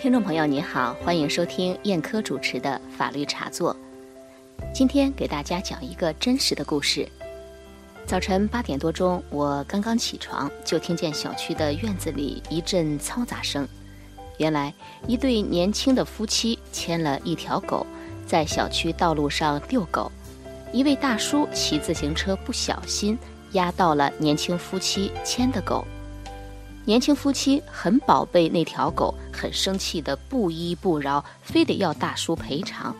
听众朋友，你好，欢迎收听燕科主持的法律茶座。今天给大家讲一个真实的故事。早晨八点多钟，我刚刚起床，就听见小区的院子里一阵嘈杂声。原来，一对年轻的夫妻牵了一条狗，在小区道路上遛狗。一位大叔骑自行车不小心压到了年轻夫妻牵的狗。年轻夫妻很宝贝那条狗，很生气的不依不饶，非得要大叔赔偿。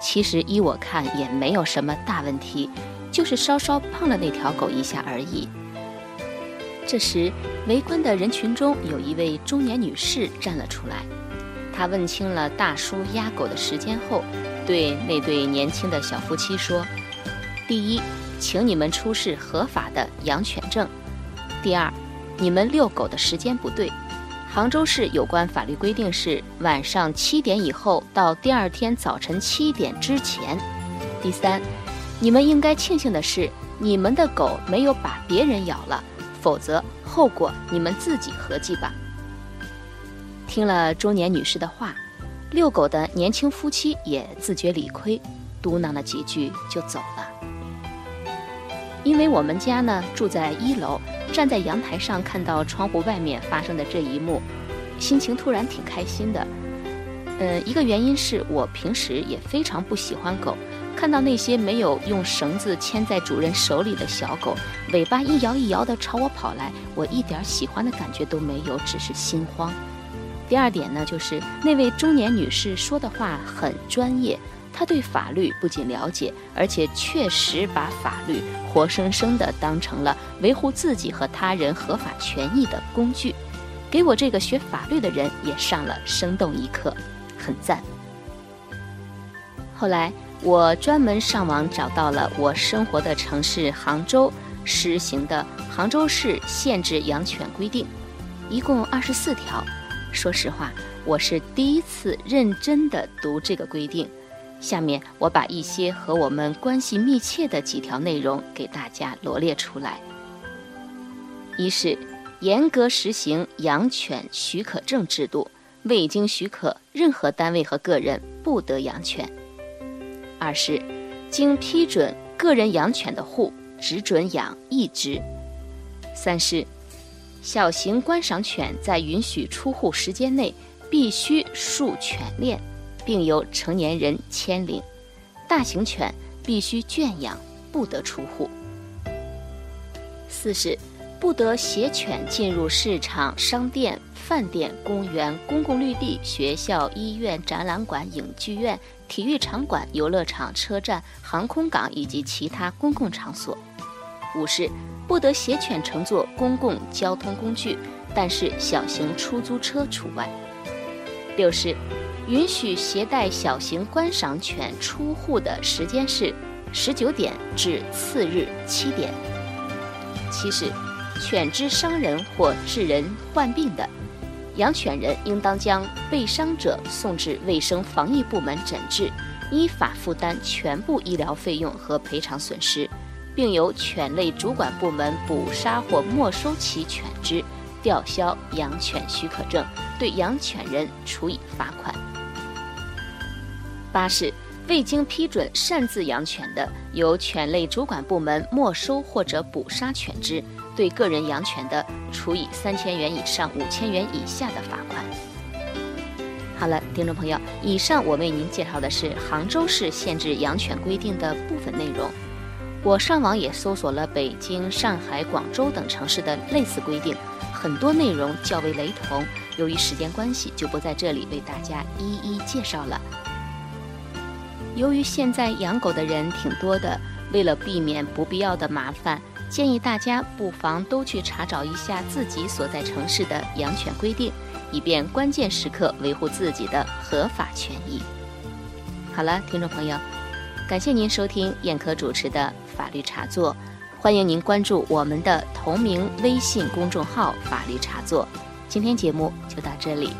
其实依我看也没有什么大问题，就是稍稍碰了那条狗一下而已。这时，围观的人群中有一位中年女士站了出来，她问清了大叔压狗的时间后，对那对年轻的小夫妻说：“第一，请你们出示合法的养犬证；第二。”你们遛狗的时间不对，杭州市有关法律规定是晚上七点以后到第二天早晨七点之前。第三，你们应该庆幸的是，你们的狗没有把别人咬了，否则后果你们自己合计吧。听了中年女士的话，遛狗的年轻夫妻也自觉理亏，嘟囔了几句就走了。因为我们家呢住在一楼。站在阳台上看到窗户外面发生的这一幕，心情突然挺开心的。呃，一个原因是我平时也非常不喜欢狗，看到那些没有用绳子牵在主人手里的小狗，尾巴一摇一摇的朝我跑来，我一点喜欢的感觉都没有，只是心慌。第二点呢，就是那位中年女士说的话很专业。他对法律不仅了解，而且确实把法律活生生地当成了维护自己和他人合法权益的工具，给我这个学法律的人也上了生动一课，很赞。后来我专门上网找到了我生活的城市杭州实行的《杭州市限制养犬规定》，一共二十四条。说实话，我是第一次认真地读这个规定。下面我把一些和我们关系密切的几条内容给大家罗列出来。一是严格实行养犬许可证制度，未经许可，任何单位和个人不得养犬。二是经批准个人养犬的户只准养一只。三是小型观赏犬在允许出户时间内必须束犬链。并由成年人牵领，大型犬必须圈养，不得出户。四是不得携犬进入市场、商店、饭店、公园、公共绿地、学校、医院、展览馆、影剧院、体育场馆、游乐场、车站、航空港以及其他公共场所。五是不得携犬乘坐公共交通工具，但是小型出租车除外。六是。允许携带小型观赏犬出户的时间是十九点至次日七点。七是，犬只伤人或致人患病的，养犬人应当将被伤者送至卫生防疫部门诊治，依法负担全部医疗费用和赔偿损失，并由犬类主管部门捕杀或没收其犬只，吊销养犬许可证，对养犬人处以罚款。八是未经批准擅自养犬的，由犬类主管部门没收或者捕杀犬只；对个人养犬的，处以三千元以上五千元以下的罚款。好了，听众朋友，以上我为您介绍的是杭州市限制养犬规定的部分内容。我上网也搜索了北京、上海、广州等城市的类似规定，很多内容较为雷同。由于时间关系，就不在这里为大家一一介绍了。由于现在养狗的人挺多的，为了避免不必要的麻烦，建议大家不妨都去查找一下自己所在城市的养犬规定，以便关键时刻维护自己的合法权益。好了，听众朋友，感谢您收听燕科主持的法律茶座，欢迎您关注我们的同名微信公众号“法律茶座”。今天节目就到这里。